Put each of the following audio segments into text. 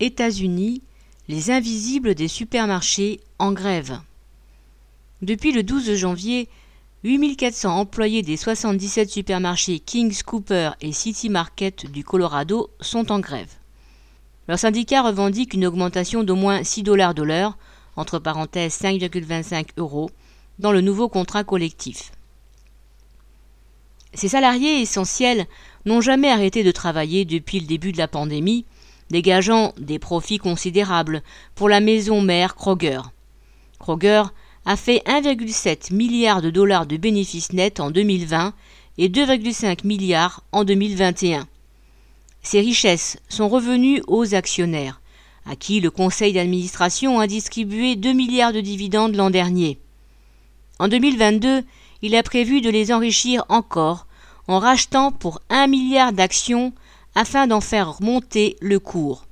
États-Unis, les invisibles des supermarchés en grève. Depuis le 12 janvier, 8400 employés des 77 supermarchés Kings Cooper et City Market du Colorado sont en grève. Leur syndicat revendique une augmentation d'au moins 6 dollars de l'heure, entre parenthèses 5,25 euros, dans le nouveau contrat collectif. Ces salariés essentiels n'ont jamais arrêté de travailler depuis le début de la pandémie, dégageant des profits considérables pour la maison mère Kroger. Kroger a fait 1,7 milliard de dollars de bénéfices nets en 2020 et 2,5 milliards en 2021. Ces richesses sont revenues aux actionnaires, à qui le conseil d'administration a distribué 2 milliards de dividendes l'an dernier. En 2022, il a prévu de les enrichir encore en rachetant pour 1 milliard d'actions afin d'en faire monter le cours.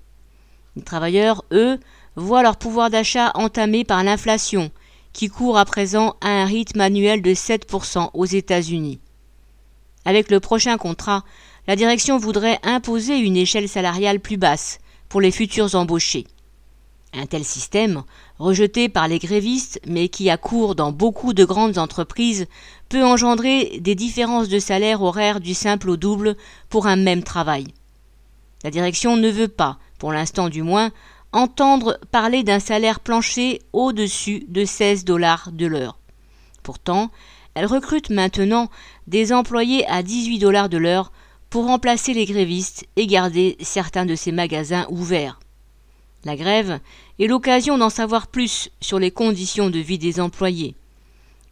Les travailleurs, eux, voient leur pouvoir d'achat entamé par l'inflation, qui court à présent à un rythme annuel de 7% aux États-Unis. Avec le prochain contrat, la direction voudrait imposer une échelle salariale plus basse pour les futurs embauchés. Un tel système, rejeté par les grévistes mais qui a cours dans beaucoup de grandes entreprises, peut engendrer des différences de salaire horaire du simple au double pour un même travail. La direction ne veut pas, pour l'instant du moins, entendre parler d'un salaire plancher au-dessus de 16 dollars de l'heure. Pourtant, elle recrute maintenant des employés à 18 dollars de l'heure pour remplacer les grévistes et garder certains de ces magasins ouverts. La grève est l'occasion d'en savoir plus sur les conditions de vie des employés.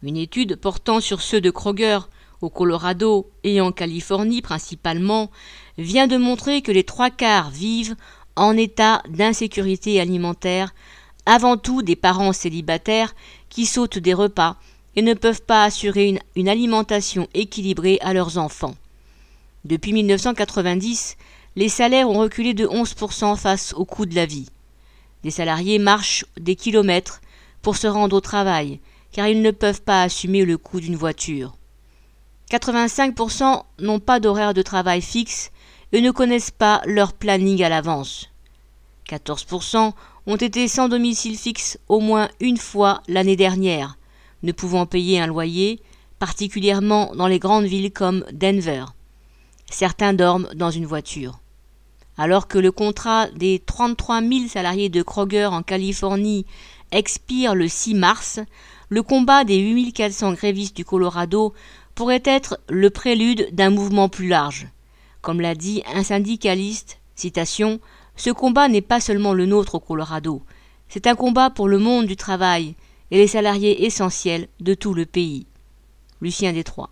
Une étude portant sur ceux de Kroger au Colorado et en Californie principalement vient de montrer que les trois quarts vivent en état d'insécurité alimentaire, avant tout des parents célibataires qui sautent des repas et ne peuvent pas assurer une, alimentation équilibrée à leurs enfants. Depuis 1990, les salaires ont reculé de 11% face au coût de la vie. Des salariés marchent des kilomètres pour se rendre au travail, car ils ne peuvent pas assumer le coût d'une voiture. 85% n'ont pas d'horaire de travail fixe et ne connaissent pas leur planning à l'avance. 14% ont été sans domicile fixe au moins une fois l'année dernière, ne pouvant payer un loyer, particulièrement dans les grandes villes comme Denver. Certains dorment dans une voiture. Alors que le contrat des 33 000 salariés de Kroger en Californie expire le 6 mars, le combat des 8400 grévistes du Colorado pourrait être le prélude d'un mouvement plus large. Comme l'a dit un syndicaliste, citation, Ce combat n'est pas seulement le nôtre au Colorado, c'est un combat pour le monde du travail et les salariés essentiels de tout le pays. Lucien Détroit.